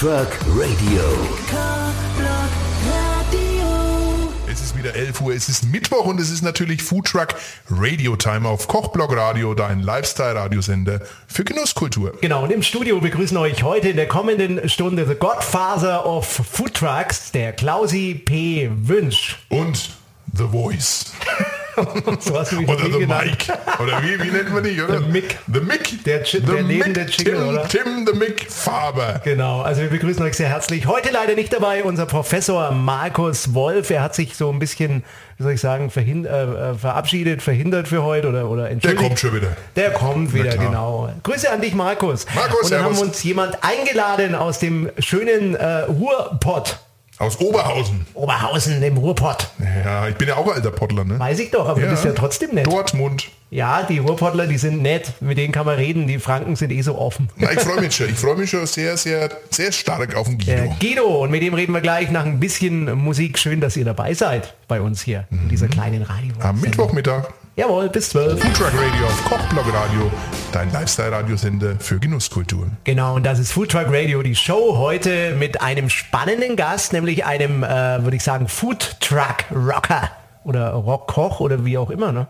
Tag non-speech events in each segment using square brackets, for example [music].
Truck Radio. Es ist wieder 11 Uhr, es ist Mittwoch und es ist natürlich Food Truck Radio Time auf Kochblock Radio, dein Lifestyle-Radiosender für Genusskultur. Genau, und im Studio begrüßen euch heute in der kommenden Stunde The Godfather of Food Trucks, der Klausi P. Wünsch. Und The Voice. [laughs] [laughs] So hast du mich Oder The genannt. Mike. Oder wie, wie nennt man dich, oder? The Mick. The Mick. Der Chi- The der lebende Mick, Jingle, Tim, oder? Tim The Mick Faber. Genau, also wir begrüßen euch sehr herzlich. Heute leider nicht dabei unser Professor Markus Wolf. Er hat sich so ein bisschen, wie soll ich sagen, verhin äh, äh, verabschiedet, verhindert für heute oder, oder Der entschuldigt. kommt schon wieder. Der kommt wieder, genau. Grüße an dich, Markus. Markus, Und dann haben wir uns jemand eingeladen aus dem schönen äh, Ruhrpott. Aus Oberhausen. Oberhausen im Ruhrpott. Ja, ich bin ja auch alter Pottler, ne? Weiß ich doch, aber du bist ja trotzdem nett. Dortmund. Ja, die Ruhrpottler, die sind nett. Mit denen kann man reden. Die Franken sind eh so offen. Na, ich freue mich schon. Ich freue mich schon sehr, sehr, sehr stark auf den Guido. Guido, und mit dem reden wir gleich nach ein bisschen Musik. Schön, dass ihr dabei seid bei uns hier in dieser kleinen Radio. Am Mittwochmittag. Jawohl, bis 12. Food Truck Radio auf Kochblock Radio, dein Lifestyle-Radiosender für Genusskultur. Genau, und das ist Food Truck Radio, die Show heute mit einem spannenden Gast, nämlich einem, äh, würde ich sagen, Food Truck Rocker oder Rockkoch oder wie auch immer. Ne?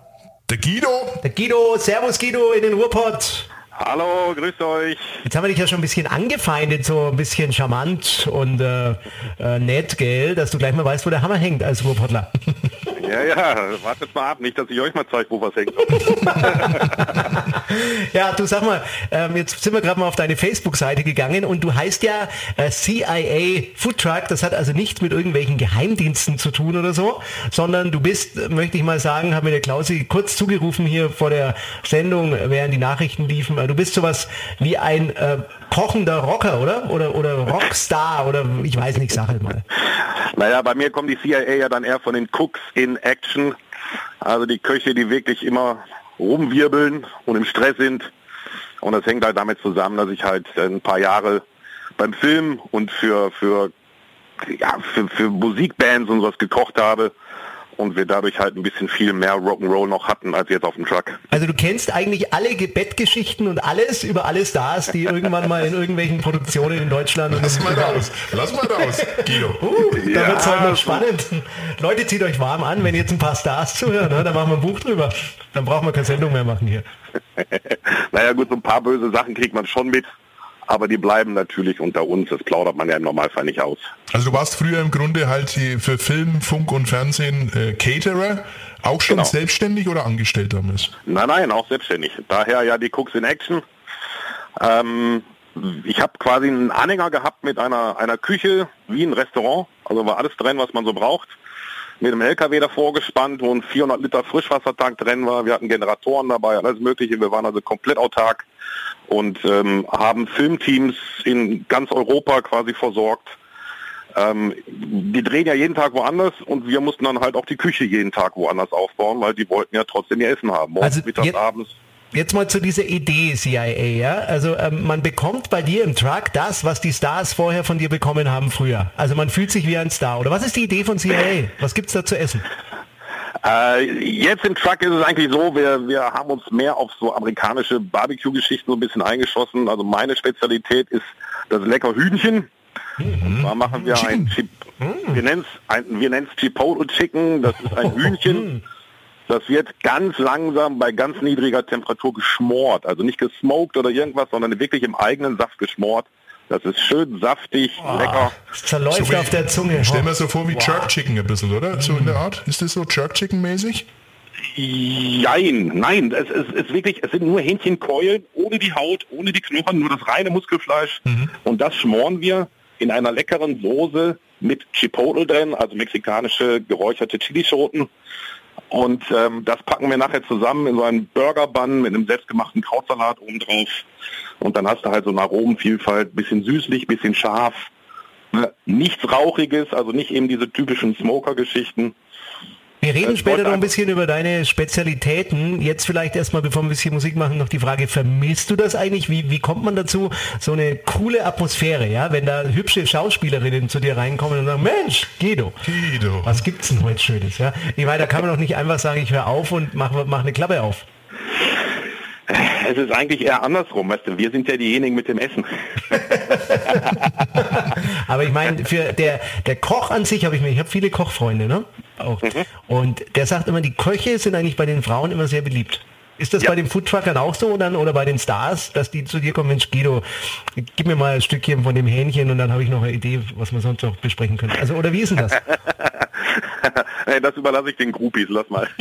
Der Guido, Der Guido, Servus Guido in den Ruhrpott. Hallo, grüßt euch. Jetzt haben wir dich ja schon ein bisschen angefeindet, so ein bisschen charmant und äh, äh, nett, gell, dass du gleich mal weißt, wo der Hammer hängt als Ruhrpottler. [laughs] Ja, ja, wartet mal ab, nicht, dass ich euch mal zeige, wo was hängt. [laughs] Ja, du sag mal, ähm, jetzt sind wir gerade mal auf deine Facebook-Seite gegangen und du heißt ja äh, CIA Food Truck. Das hat also nichts mit irgendwelchen Geheimdiensten zu tun oder so, sondern du bist, möchte ich mal sagen, hat mir der Klausi kurz zugerufen hier vor der Sendung, während die Nachrichten liefen. Äh, Du bist sowas wie ein äh, kochender Rocker, oder? Oder oder Rockstar oder ich weiß nicht, sag halt mal. naja, bei mir kommt die CIA ja dann eher von den Cooks in Action. Also die Köche, die wirklich immer rumwirbeln und im Stress sind. Und das hängt halt damit zusammen, dass ich halt ein paar Jahre beim Film und für, für, ja, für, für Musikbands und sowas gekocht habe. Und wir dadurch halt ein bisschen viel mehr Rock'n'Roll noch hatten als jetzt auf dem Truck. Also du kennst eigentlich alle Ge- Bettgeschichten und alles über alle Stars, die irgendwann mal in irgendwelchen Produktionen in Deutschland und lass mal raus. Lass mal raus, Guido. Uh, da Ja, wird's heute noch spannend. Leute, zieht euch warm an, wenn jetzt ein paar Stars zuhören, ne? dann machen wir ein Buch drüber. Dann brauchen wir keine Sendung mehr machen hier. [laughs] Naja gut, so ein paar böse Sachen kriegt man schon mit, aber die bleiben natürlich unter uns. Das plaudert man ja im Normalfall nicht aus. Also du warst früher im Grunde halt die- für Film, Funk und Fernsehen äh, Caterer, auch schon Genau. selbstständig oder angestellt damals? Nein, nein, auch selbstständig. Daher ja die Cooks in Action. Ähm, ich habe quasi einen Anhänger gehabt mit einer, einer Küche wie ein Restaurant. Also war alles drin, was man so braucht. Mit einem LKW davor gespannt, wo ein 400 Liter Frischwassertank drin war. Wir hatten Generatoren dabei, alles mögliche. Wir waren also komplett autark und ähm, haben Filmteams in ganz Europa quasi versorgt. Ähm, die drehen ja jeden Tag woanders und wir mussten dann halt auch die Küche jeden Tag woanders aufbauen, weil die wollten ja trotzdem ihr Essen haben. Morgens, Also mittags, abends. Jetzt mal zu dieser Idee CIA, ja? Also ähm, man bekommt bei dir im Truck das, was die Stars vorher von dir bekommen haben früher. Also man fühlt sich wie ein Star. Oder was ist die Idee von CIA? Was gibt's da zu essen? Äh, jetzt im Truck ist es eigentlich so, wir, wir haben uns mehr auf so amerikanische Barbecue-Geschichten so ein bisschen eingeschossen. Also meine Spezialität ist das lecker Hühnchen. Und da machen wir ein, Chip, es ein, wir nennen es Chipotle Chicken. Das ist ein [laughs] Hühnchen. Das wird ganz langsam bei ganz niedriger Temperatur geschmort. Also nicht gesmoked oder irgendwas, sondern wirklich im eigenen Saft geschmort. Das ist schön saftig, lecker. Es zerläuft So wie- auf der Zunge. Stell mir so vor wie Jerk Chicken ein bisschen, oder? So in der Art. Ist das so Jerk Chicken mäßig? Jein, nein, es ist, ist wirklich, es sind nur Hähnchenkeulen, ohne die Haut, ohne die Knochen, nur das reine Muskelfleisch. Und das schmoren wir in einer leckeren Soße mit Chipotle drin, also mexikanische geräucherte Chilischoten. Und ähm, das packen wir nachher zusammen in so einen Burger-Bun mit einem selbstgemachten Krautsalat oben drauf. Und dann hast du halt so eine Aromenvielfalt, bisschen süßlich, bisschen scharf. Ne? Nichts Rauchiges, also nicht eben diese typischen Smoker-Geschichten. Wir reden Es später noch ein bisschen über deine Spezialitäten. Jetzt vielleicht erstmal, bevor wir ein bisschen Musik machen, noch die Frage, vermisst du das eigentlich? Wie, wie kommt man dazu? So eine coole Atmosphäre, ja? Wenn da hübsche Schauspielerinnen zu dir reinkommen und sagen, Mensch, Guido, Guido. was gibt's denn heute Schönes, ja? Ich meine, da kann man doch nicht einfach sagen, ich höre auf und mach, mach eine Klappe auf. Es ist eigentlich eher andersrum, weißt du, wir sind ja diejenigen mit dem Essen. [laughs] Aber ich meine, für der, der Koch an sich habe ich mir, ich habe viele Kochfreunde, ne? Auch. Mhm. Und der sagt immer, die Köche sind eigentlich bei den Frauen immer sehr beliebt. Ist das ja. bei den Foodtruckern auch so dann, oder bei den Stars, dass die zu dir kommen, Mensch Guido, gib mir mal ein Stückchen von dem Hähnchen und dann habe ich noch eine Idee, was wir sonst noch besprechen können. Also oder wie ist denn das? [laughs] [laughs] hey, das überlasse ich den Groupies, lass mal. [laughs]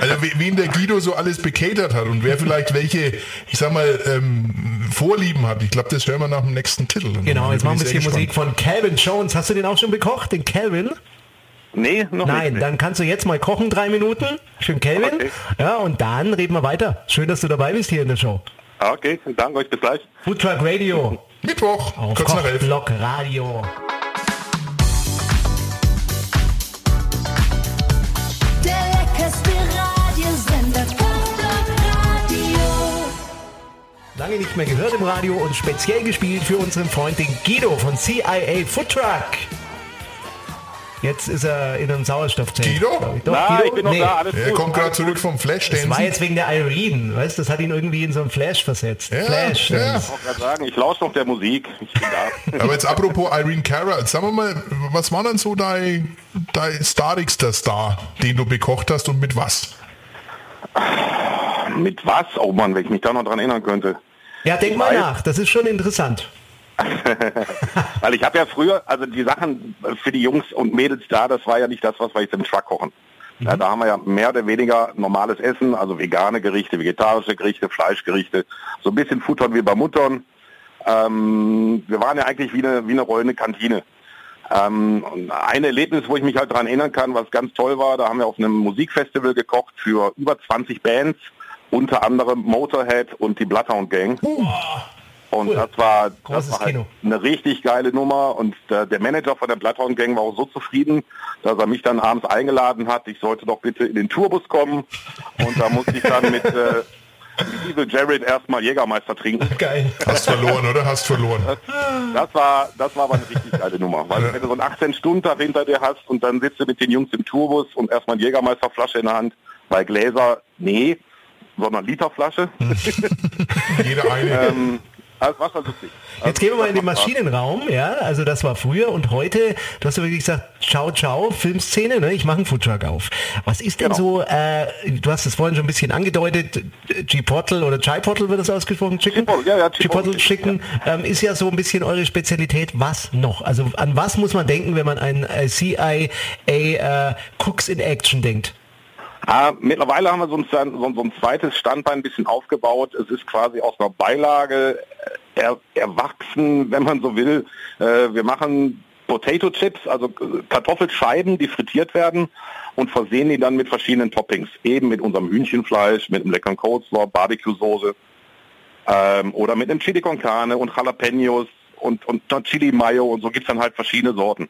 also wen der Guido so alles bekatert hat und wer vielleicht welche, ich sag mal, ähm, Vorlieben hat. Ich glaube, das hören wir nach dem nächsten Titel. Genau, jetzt machen wir ein bisschen Musik von Calvin Jones. Hast du den auch schon bekocht, den Calvin? Nee, noch Nein, nicht. dann kannst du jetzt mal kochen, drei Minuten. Schön Kelvin. Okay. Ja, und dann reden wir weiter. Schön, dass du dabei bist hier in der Show. Okay, danke euch, bis gleich. Food Truck Radio. Mittwoch, auf kurz nach elf. Block Radio. Lange nicht mehr gehört im Radio und speziell gespielt für unseren Freund den Guido von CIA Food Truck. Jetzt ist er in einem Sauerstoffzelt. Guido? Doch, Na, Guido? ich bin noch nee. da, alles Er gut, kommt gerade zurück vom Flash. Das war jetzt wegen der Irene, weißt Das hat ihn irgendwie in so einen Flash versetzt. Ja, Flash. Ja. Ich sagen, ich lausche noch der Musik. Ich bin da. [laughs] Aber jetzt apropos Irene Cara, sagen wir mal, was war dann so dein, dein starigster Star, den du bekocht hast und mit was? Mit was? Oh Mann, wenn ich mich da noch dran erinnern könnte. Ja, denk mal nach, das ist schon interessant. [laughs] Weil ich habe ja früher, also die Sachen für die Jungs und Mädels da, das war ja nicht das, was wir jetzt im Truck kochen. Mhm. Ja, da haben wir ja mehr oder weniger normales Essen, also vegane Gerichte, vegetarische Gerichte, Fleischgerichte, so ein bisschen futtern wie bei Muttern. Ähm, wir waren ja eigentlich wie eine, wie eine rollende Kantine. Ähm, ein Erlebnis, wo ich mich halt daran erinnern kann, was ganz toll war, da haben wir auf einem Musikfestival gekocht für über 20 Bands, unter anderem Motorhead und die Bloodhound Gang. Uh. Und cool. das war, das war halt eine richtig geile Nummer. Und der, der Manager von der Bloodhound Gang war auch so zufrieden, dass er mich dann abends eingeladen hat. Ich sollte doch bitte in den Tourbus kommen. Und da musste ich dann mit, äh, mit Evil Jared erstmal Jägermeister trinken. Geil. Hast verloren, oder? Hast verloren. Das, das, war, das war aber eine richtig geile Nummer. Weil ja. wenn du so einen 18-Stunden-Tag hinter dir hast und dann sitzt du mit den Jungs im Tourbus und erstmal eine Jägermeisterflasche in der Hand, weil Gläser, nee, sondern Literflasche. [laughs] Jede eine. ähm, war schon lustig. Jetzt gehen wir mal in den Maschinenraum, ja, also das war früher und heute, du hast ja wirklich gesagt, ciao, ciao, Filmszene, ne? ich mache einen Foodtruck auf. Was ist denn genau. so, äh, du hast es vorhin schon ein bisschen angedeutet, Chipotle oder Chipotle wird das ausgesprochen, Chicken? Chipotle, ja, ja, Chipotle, Chicken ähm, ist ja so ein bisschen eure Spezialität. Was noch? Also an was muss man denken, wenn man an äh, CIA äh, Cooks in Action denkt? Ah, mittlerweile haben wir so ein, so, ein, zweites Standbein ein bisschen aufgebaut. Es ist quasi aus einer Beilage äh, er, erwachsen, wenn man so will. Äh, wir machen Potato Chips, also Kartoffelscheiben, die frittiert werden und versehen die dann mit verschiedenen Toppings. Eben mit unserem Hühnchenfleisch, mit einem leckeren Coleslaw, Barbecue-Soße ähm, oder mit einem Chili con Carne und Jalapenos und, und Chili Mayo und so gibt's dann halt verschiedene Sorten.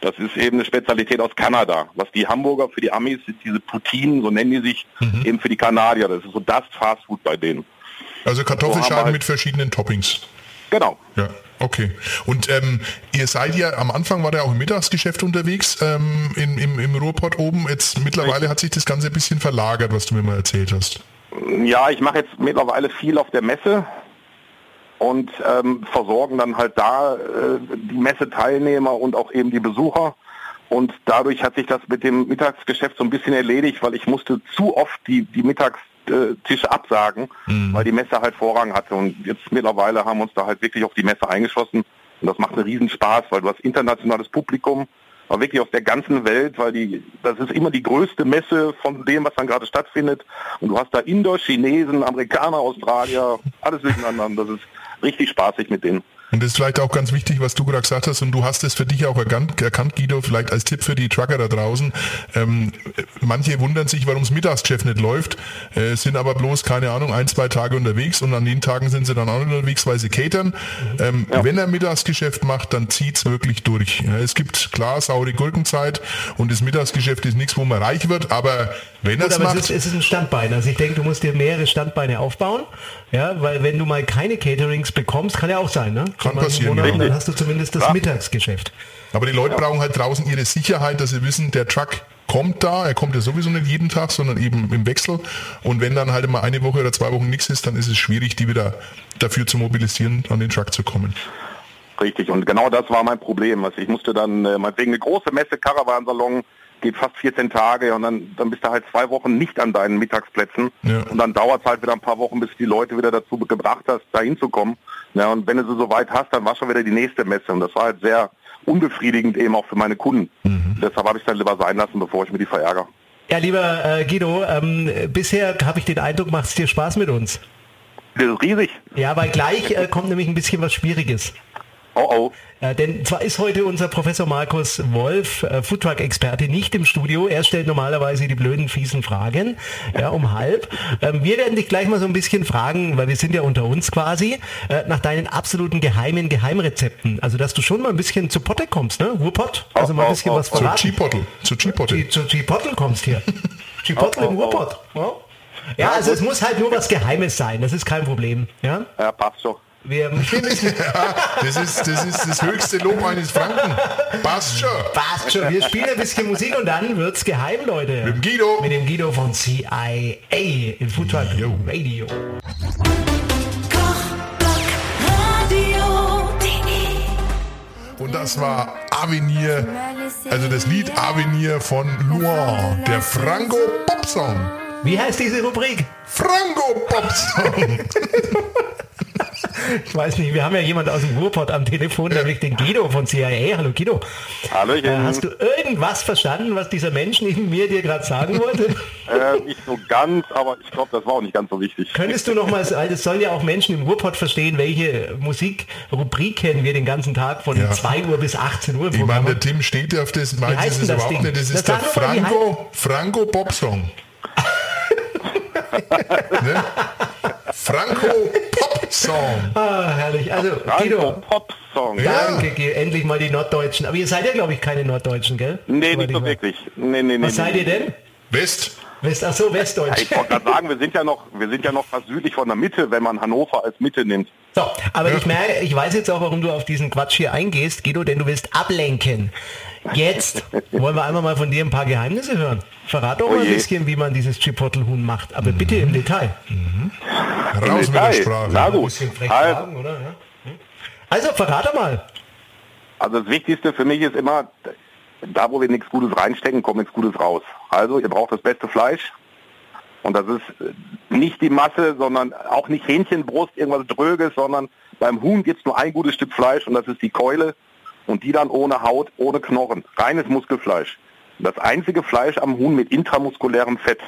Das ist eben eine Spezialität aus Kanada. Was die Hamburger für die Amis sind diese Poutinen, so nennen die sich, mhm. eben für die Kanadier. Das ist so das Fastfood bei denen. Also Kartoffelschalen halt mit verschiedenen Toppings. Genau. Ja, okay. Und ähm, ihr seid ja, am Anfang war der auch im Mittagsgeschäft unterwegs, ähm, in, im, im Ruhrpott oben. Jetzt mittlerweile hat sich das Ganze ein bisschen verlagert, was du mir mal erzählt hast. Ja, ich mache jetzt mittlerweile viel auf der Messe und ähm, versorgen dann halt da äh, die Messeteilnehmer und auch eben die Besucher. Und dadurch hat sich das mit dem Mittagsgeschäft so ein bisschen erledigt, weil ich musste zu oft die, die Mittagstische absagen, mhm. weil die Messe halt Vorrang hatte. Und jetzt mittlerweile haben wir uns da halt wirklich auf die Messe eingeschossen. Und das macht einen Riesenspaß, weil du hast internationales Publikum, aber wirklich aus der ganzen Welt, weil die, das ist immer die größte Messe von dem, was dann gerade stattfindet. Und du hast da Inder, Chinesen, Amerikaner, Australier, alles durcheinander. Das ist richtig spaßig mit denen. Und das ist vielleicht auch ganz wichtig, was du gerade gesagt hast, und du hast es für dich auch erkannt, erkannt Guido, vielleicht als Tipp für die Trucker da draußen. Ähm, manche wundern sich, warum das Mittagsgeschäft nicht läuft, äh, sind aber bloß, keine Ahnung, ein, zwei Tage unterwegs und an den Tagen sind sie dann auch unterwegs, weil sie catern. Ähm, ja. Wenn er Mittagsgeschäft macht, dann zieht's wirklich durch. Ja, es gibt klar saure Gurkenzeit und das Mittagsgeschäft ist nichts, wo man reich wird, aber wenn er es macht... Es ist, es ist ein Standbein. Also ich denke, du musst dir mehrere Standbeine aufbauen, ja, weil wenn du mal keine Caterings bekommst, kann ja auch sein, ne? Kann passieren. Monat, dann hast du zumindest das ja. Mittagsgeschäft. Aber die Leute ja. brauchen halt draußen ihre Sicherheit, dass sie wissen, der Truck kommt da, er kommt ja sowieso nicht jeden Tag, sondern eben im Wechsel. Und wenn dann halt mal eine Woche oder zwei Wochen nichts ist, dann ist es schwierig, die wieder dafür zu mobilisieren, an den Truck zu kommen. Richtig, und genau das war mein Problem. Also ich musste dann, äh, meinetwegen eine große Messe, Caravansalon, geht fast 14 Tage und dann, dann bist du halt zwei Wochen nicht an deinen Mittagsplätzen Ja. und dann dauert es halt wieder ein paar Wochen, bis du die Leute wieder dazu gebracht hast, da hinzukommen. Ja, und wenn du sie so weit hast, dann war schon wieder die nächste Messe und das war halt sehr unbefriedigend eben auch für meine Kunden. Deshalb habe ich es dann lieber sein lassen, bevor ich mir die verärgere. Ja, lieber äh, Guido, ähm, bisher habe ich den Eindruck, macht es dir Spaß mit uns. Das ist riesig. Ja, weil gleich äh, kommt nämlich ein bisschen was Schwieriges. Oh oh. Denn zwar ist heute unser Professor Markus Wolf, äh, Foodtruck-Experte, nicht im Studio. Er stellt normalerweise die blöden, fiesen Fragen, ja, um halb. Ähm, wir werden dich gleich mal so ein bisschen fragen, weil wir sind ja unter uns quasi, äh, nach deinen absoluten geheimen Geheimrezepten. Also, dass du schon mal ein bisschen zu Potte kommst, ne? Ruhrpott? Also mal ein bisschen Oh, oh, was oh. Zu verraten. Chipotle. Zu Chipotle. Zu Chipotle kommst hier. [laughs] Chipotle Oh, im. Ruhrpott. Ja. Ja, also es muss halt nur was Geheimes sein, das ist kein Problem. Ja? Ja, passt schon. Wir wir müssen [laughs] Ja, das ist, das ist das höchste Lob eines Franken. Passt schon. Passt schon. Wir spielen ein bisschen Musik und dann wird's geheim, Leute. Mit dem Guido. Mit dem Guido von CIA Foodtruck Jo. Radio. Und das war Avenir, also das Lied Avenir von Luan, der Franco Pop Song. Wie heißt diese Rubrik? Franco Pop Song. [laughs] Ich weiß nicht, wir haben ja jemand aus dem Ruhrpott am Telefon, nämlich den Guido von CIA. Hallo Guido. Hallöchen. Äh, hast du irgendwas verstanden, was dieser Mensch neben mir dir gerade sagen wollte? Äh, nicht so ganz, aber ich glaube, das war auch nicht ganz so wichtig. Könntest du noch mal, also es sollen ja auch Menschen im Ruhrpott verstehen, welche Musikrubriken wir den ganzen Tag von Ja. 2 Uhr bis 18 Uhr Ich meine, der Tim steht ja auf das, meint es überhaupt Ding? nicht. Das ist Das der Franco, Franco Pop Song. [laughs] ne? Franco Pop Song. Ah, herrlich. Also, Guido, Pop-Song. Ja. danke, Guido. endlich mal die Norddeutschen. Aber ihr seid ja, glaube ich, keine Norddeutschen, gell? Nee, nicht ich so wirklich. Nee, nee, nee. Was nee, seid nee. ihr denn? West. West, ach so, Ja, Westdeutsch. ich wollte gerade sagen, wir sind ja noch, wir sind ja noch fast südlich von der Mitte, wenn man Hannover als Mitte nimmt. So, aber Ja. ich merke, ich weiß jetzt auch, warum du auf diesen Quatsch hier eingehst, Guido, denn du willst ablenken. Jetzt wollen wir einmal mal von dir ein paar Geheimnisse hören. Verrat doch Oh mal ein je. bisschen, wie man dieses Chipotle-Huhn macht, aber bitte im Detail. Raus mit der Detail. Sprache. Na Ein gut. bisschen frech Also, fragen, oder? Ja. Hm? Also, verrat doch mal. also das Wichtigste für mich ist immer, da wo wir nichts Gutes reinstecken, kommt nichts Gutes raus. Also ihr braucht das beste Fleisch. Und das ist äh, nicht die Masse, sondern auch nicht Hähnchenbrust, irgendwas Dröges, sondern beim Huhn gibt es nur ein gutes Stück Fleisch und das ist die Keule. Und die dann ohne Haut, ohne Knochen. Reines Muskelfleisch. Das einzige Fleisch am Huhn mit intramuskulärem Fett.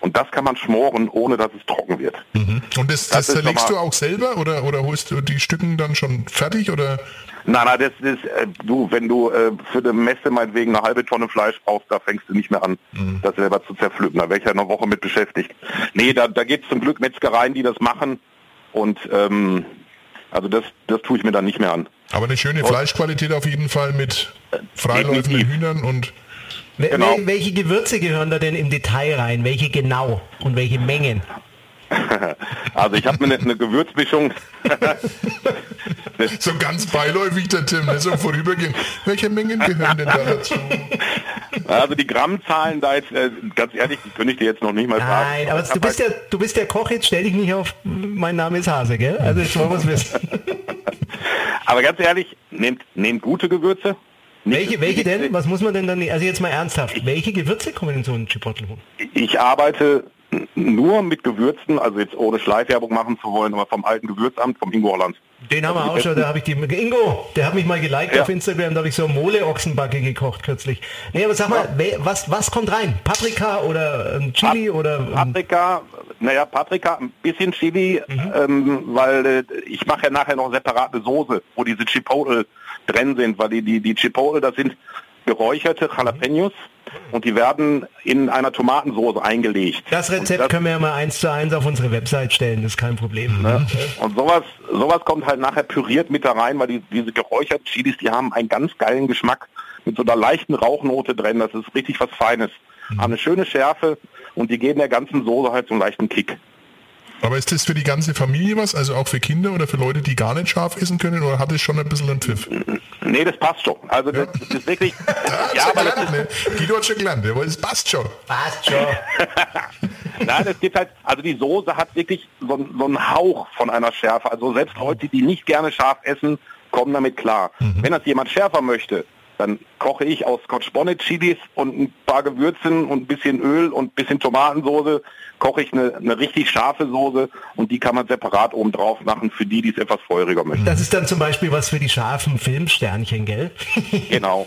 Und das kann man schmoren, ohne dass es trocken wird. Mhm. Und das, das, Das schon du auch selber oder, oder holst du die Stücken dann schon fertig? Oder? Nein, nein, das ist, äh, du, wenn du äh, für eine Messe meinetwegen eine halbe Tonne Fleisch brauchst, da fängst du nicht mehr an, das selber zu zerpflücken. Da wäre ich ja eine Woche mit beschäftigt. Nee, da, da gibt es zum Glück Metzgereien, die das machen. Und ähm, also das, das tue ich mir dann nicht mehr an. Aber eine schöne Fleischqualität auf jeden Fall mit freiläufenden. Hühnern und Genau. wel- Welche Gewürze gehören da denn im Detail rein? Welche genau? Und welche Mengen? [laughs] Also ich habe mir eine, eine Gewürzmischung. [laughs] so ganz beiläufig der Tim, ne? so vorübergehend. Welche Mengen gehören denn da dazu? Also die Grammzahlen da jetzt, äh, ganz ehrlich, die könnte ich dir jetzt noch nicht mal sagen. Nein, aber du bist, halt- der, du bist der Koch, jetzt stell dich nicht auf, mein Name ist Hase, gell? Also jetzt wollen wir es wissen. [laughs] Aber ganz ehrlich, nehmt, nehmt gute Gewürze. Welche, welche denn? Was muss man denn dann, also jetzt mal ernsthaft, welche Gewürze kommen in so einen Chipotle-Huhn? Ich arbeite nur mit Gewürzen, also jetzt ohne Schleifwerbung machen zu wollen, aber vom alten Gewürzamt, vom Ingo Holland. Den haben wir auch schon, da habe ich die, Ingo, der hat mich mal geliked Ja. auf Instagram, da habe ich so Mole-Ochsenbacke gekocht kürzlich. Nee, aber sag mal, wer- was, was kommt rein? Paprika oder Chili oder... Ähm, Paprika, naja, Paprika, ein bisschen Chili, Mhm. ähm, weil äh, ich mache ja nachher noch separate Soße, wo diese Chipotle drin sind, weil die, die, die Chipotle, das sind geräucherte Jalapenos und die werden in einer Tomatensoße eingelegt. das Rezept das, können wir ja mal eins zu eins auf unsere Website stellen, das ist kein Problem. ne? und sowas, sowas kommt halt nachher püriert mit da rein, weil die, diese geräucherten Chilis, die haben einen ganz geilen Geschmack mit so einer leichten Rauchnote drin, das ist richtig was Feines. Haben eine schöne Schärfe und die geben der ganzen Soße halt so einen leichten Kick. Aber ist das für die ganze Familie was? Also auch für Kinder oder für Leute, die gar nicht scharf essen können? Oder hat es schon ein bisschen einen Pfiff? Nee, das passt schon. Also das, das ist wirklich... [laughs] ja, aber gelernt, ne? Guido hat schon gelernt, aber es passt schon. Passt schon. [laughs] Nein, es gibt halt, also die Soße hat wirklich so, so einen Hauch von einer Schärfe. Also selbst Leute, die nicht gerne scharf essen, kommen damit klar. Mhm. Wenn das jemand schärfer möchte, dann koche ich aus Scotch Bonnet Chilis und ein paar Gewürzen und ein bisschen Öl und ein bisschen Tomatensoße, koche ich eine, eine richtig scharfe Soße und die kann man separat oben drauf machen für die, die es etwas feuriger möchten. Das ist dann zum Beispiel was für die scharfen Filmsternchen, gell? [laughs] Genau.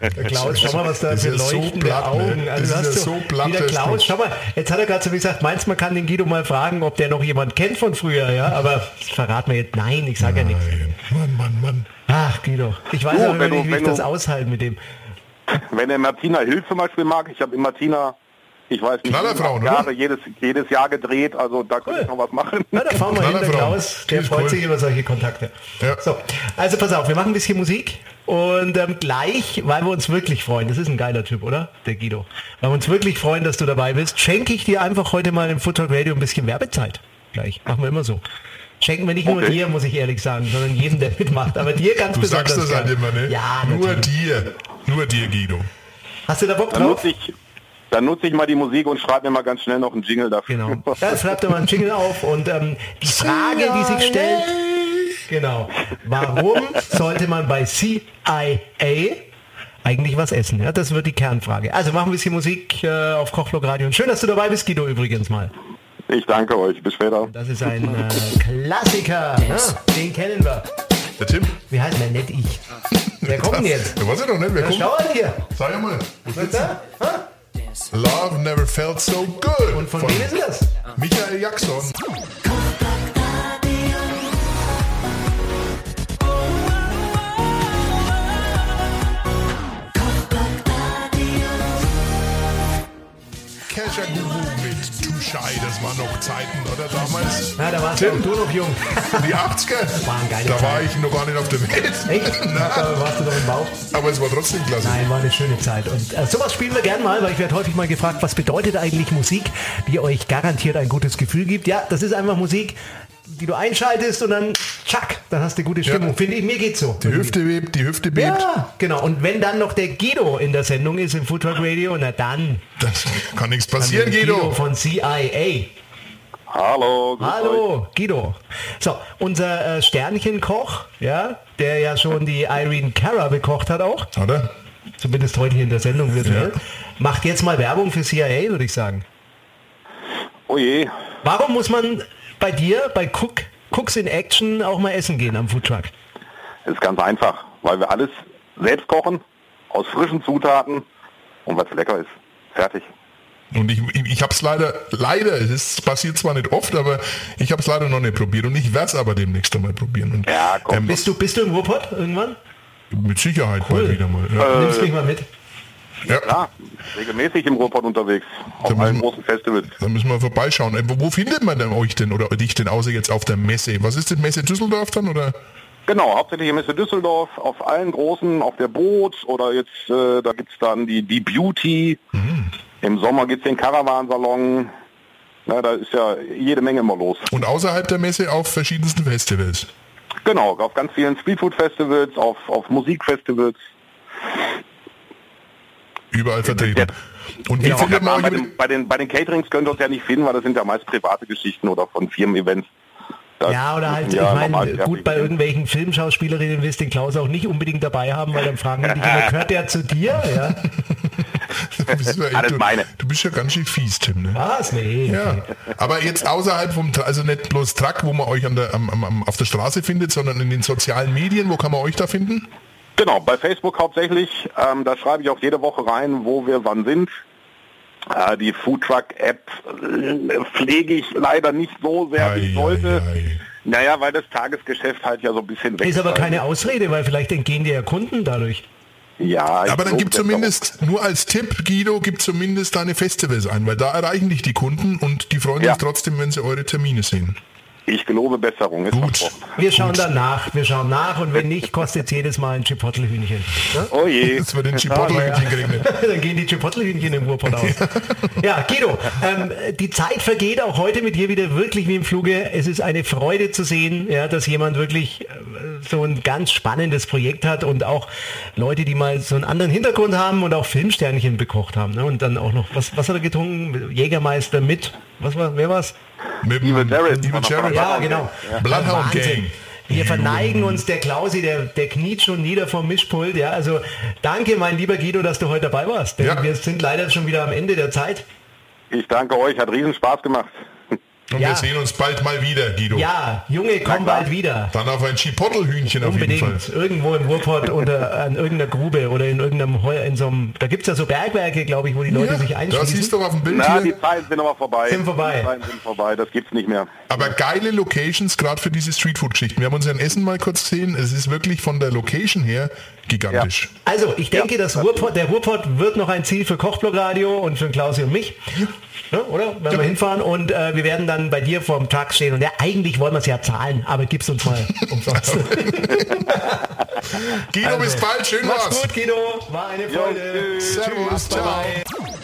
Der Klaus, schau mal, was da für leuchtende so platt, Augen. Ne? Also das ist ja so platt, der Klaus, schau mal, jetzt hat er gerade so gesagt, meinst man kann den Guido mal fragen, ob der noch jemand kennt von früher, ja? Aber verrat mir jetzt, nein, ich sage ja nichts. Mann, Mann, Mann. Ach, Guido, ich weiß oh, aber nicht, wie ich das aushalte mit dem. Wenn der Martina Hill zum Beispiel mag, ich habe in Martina, ich weiß nicht, Knallerfrauen, Jahre, jedes, jedes Jahr gedreht, also da könnte ich noch was machen. Na, da fahren wir hin, der Klaus, der freut cool. sich über solche Kontakte. Ja. So, also pass auf, wir machen ein bisschen Musik und ähm, gleich, weil wir uns wirklich freuen, das ist ein geiler Typ, oder? Der Guido. Weil wir uns wirklich freuen, dass du dabei bist, schenke ich dir einfach heute mal im Football Radio ein bisschen Werbezeit. Gleich, machen wir immer so. Schenken wir nicht okay. nur dir, muss ich ehrlich sagen, sondern jedem, der mitmacht. Aber dir ganz du besonders. Du sagst das halt immer, ne? Ja, Nur dir. Nur dir, Guido. Hast du da Bock drauf? Dann nutze ich, dann nutze ich mal die Musik und schreibe mir mal ganz schnell noch einen Jingle dafür. Genau. Ja, schreibt dir mal einen Jingle auf und ähm, die Frage, die sich stellt, genau, warum sollte man bei CIA eigentlich was essen? Ja, das wird die Kernfrage. Also machen wir ein bisschen Musik äh, auf Kochblock Radio. Und schön, dass du dabei bist, Guido, übrigens mal. Ich danke euch. Bis später. Das ist ein äh, Klassiker. Ja, den kennen wir. Der Tim. Wie heißt der? Nicht ich. Wer kommt denn jetzt? Der weiß ich doch nicht. Wer kommt? Schau mal hier. Sag mal. Was ist da? Love never felt so good. Und von, von wem ist das? Michael Jackson. Kescher Guru mit Shy, das waren noch Zeiten, oder damals? Ja, da warst Tim, du noch jung. [laughs] Die 80er? Waren geile Da war ich noch gar nicht auf der Welt. Echt? [laughs] Na, da warst du noch im Bauch. Aber es war trotzdem klasse. Nein, war eine schöne Zeit. Und äh, sowas spielen wir gern mal, weil ich werde häufig mal gefragt, was bedeutet eigentlich Musik, die euch garantiert ein gutes Gefühl gibt. Ja, das ist einfach Musik, die du einschaltest und dann tschack, dann hast du gute Stimmung. Ja. Finde ich, mir geht's so. Die Hüfte bebt, die Hüfte bebt. Ja, genau. Und wenn dann noch der Guido in der Sendung ist im Food Truck Radio, na dann. Das kann nichts passieren, Guido. Guido von CIA. Hallo. Hallo, euch. Guido. So, unser äh, Sternchenkoch, ja, der ja schon die Irene Cara bekocht hat auch. Oder? Zumindest heute hier in der Sendung virtuell. Ja. Macht jetzt mal Werbung für CIA, würde ich sagen. Oh je. Warum muss man bei dir, bei Cook, Cooks in Action auch mal essen gehen am Foodtruck? Es ist ganz einfach, weil wir alles selbst kochen, aus frischen Zutaten und was lecker ist. Fertig. Und ich, ich, ich habe es leider, leider, es passiert zwar nicht oft, aber ich habe es leider noch nicht probiert und ich werde es aber demnächst einmal probieren. Und, ja, komm. Ähm, bist, du, bist du im Ruhrpott irgendwann? Mit Sicherheit cool. bald wieder mal. Ja. Äh, Nimmst mich mal mit. Ja, klar, regelmäßig im Ruhrpott unterwegs, auf allen großen Festivals. Da müssen wir vorbeischauen. Äh, wo, findet man denn euch denn oder dich denn außer jetzt auf der Messe? Was ist das Messe Düsseldorf dann oder? Genau, hauptsächlich Messe Düsseldorf, auf allen großen, auf der Boot oder jetzt, äh, da es dann die, die Beauty. Mhm. Im Sommer gibt es den Caravansalon. Na, da ist ja jede Menge immer los. Und außerhalb der Messe auf verschiedensten Festivals? Genau, auf ganz vielen Streetfood-Festivals, auf, auf Musikfestivals überall vertreten. Und wie genau, findet man bei den, bei, den, bei den Caterings könnt ihr uns ja nicht finden, weil das sind ja meist private Geschichten oder von Firmen-Events. ja, oder halt, ja ich meine, gut, bei irgendwelchen Filmschauspielerinnen willst du den Klaus auch nicht unbedingt dabei haben, weil dann fragen die dich immer, [laughs] gehört der zu dir? Ja. du, bist ja, [laughs] Alles du, meine. du bist ja ganz schön fies, Tim. Ne? Was? Nee. Ja. Aber jetzt außerhalb vom, also nicht bloß Truck, wo man euch an der, am, am, auf der Straße findet, sondern in den sozialen Medien, wo kann man euch da finden? Genau, bei Facebook hauptsächlich. Ähm, da schreibe ich auch jede Woche rein, wo wir wann sind. Äh, die Foodtruck-App äh, pflege ich leider nicht so sehr, wie ich sollte. Ei, ei. Naja, weil das Tagesgeschäft halt ja so ein bisschen weg ist. aber keine Ausrede, weil vielleicht entgehen dir ja Kunden dadurch. Ja, aber dann gibt zumindest, nur als Tipp, Guido, gibt zumindest deine Festivals ein, weil da erreichen dich die Kunden und die freuen ja. sich trotzdem, wenn sie eure Termine sehen. Ich gelobe Besserung. Ist Gut. versprochen. Wir schauen dann nach, wir schauen nach und wenn nicht, kostet es jedes Mal ein Chipotle-Hühnchen. Ne? Oh je. [laughs] Jetzt wird den Chipotle hinkriegen. [laughs] Dann gehen die Chipotle-Hühnchen im Ruhrpott aus. Ja, Guido, ähm, die Zeit vergeht auch heute mit dir wieder wirklich wie im Fluge. Es ist eine Freude zu sehen, ja, dass jemand wirklich äh, so ein ganz spannendes Projekt hat und auch Leute, die mal so einen anderen Hintergrund haben und auch Filmsternchen bekocht haben. Ne? Und dann auch noch, was, was hat er getrunken? Jägermeister mit, was war, wer war's? Mit Evil Jared. Evil Jared. Ja, genau. Gang. Bloodhound. Gang. Wir verneigen uns, der Klausi, der, der kniet schon nieder vom Mischpult. Ja, also danke, mein lieber Guido, dass du heute dabei warst. Denn Ja. wir sind leider schon wieder am Ende der Zeit. Ich danke euch, hat riesen Spaß gemacht. Und Ja. wir sehen uns bald mal wieder, Guido. Ja, Junge, komm bald wieder. Dann auf ein Chipotle-Hühnchen auf jeden Fall. Irgendwo im Ruhrpott oder an irgendeiner Grube oder in irgendeinem Heu, in so einem, da gibt es ja so Bergwerke, glaube ich, wo die Leute Ja, sich einschließen. siehst du auf dem Bild Na, hier. die Zeiten sind aber vorbei. Sind vorbei. Die Zeiten sind vorbei, das gibt's nicht mehr. Aber geile Locations, gerade für diese Streetfood-Geschichten. Wir haben uns ja in Essen mal kurz gesehen. Es ist wirklich von der Location her gigantisch. Also, ich denke, Ja, das Ruhrpott, der Ruhrpott wird noch ein Ziel für Kochblog-Radio und für Klausi und mich. Ja, oder? Werden wir hinfahren und äh, wir werden dann bei dir vorm Truck stehen. Und ja, eigentlich wollen wir es ja zahlen, aber gib's uns mal umsonst. [laughs] Guido, bis bald. Schön Mach's war's. gut, Guido. War eine Freude. tschüss. Servus. Bye, Ciao. bye.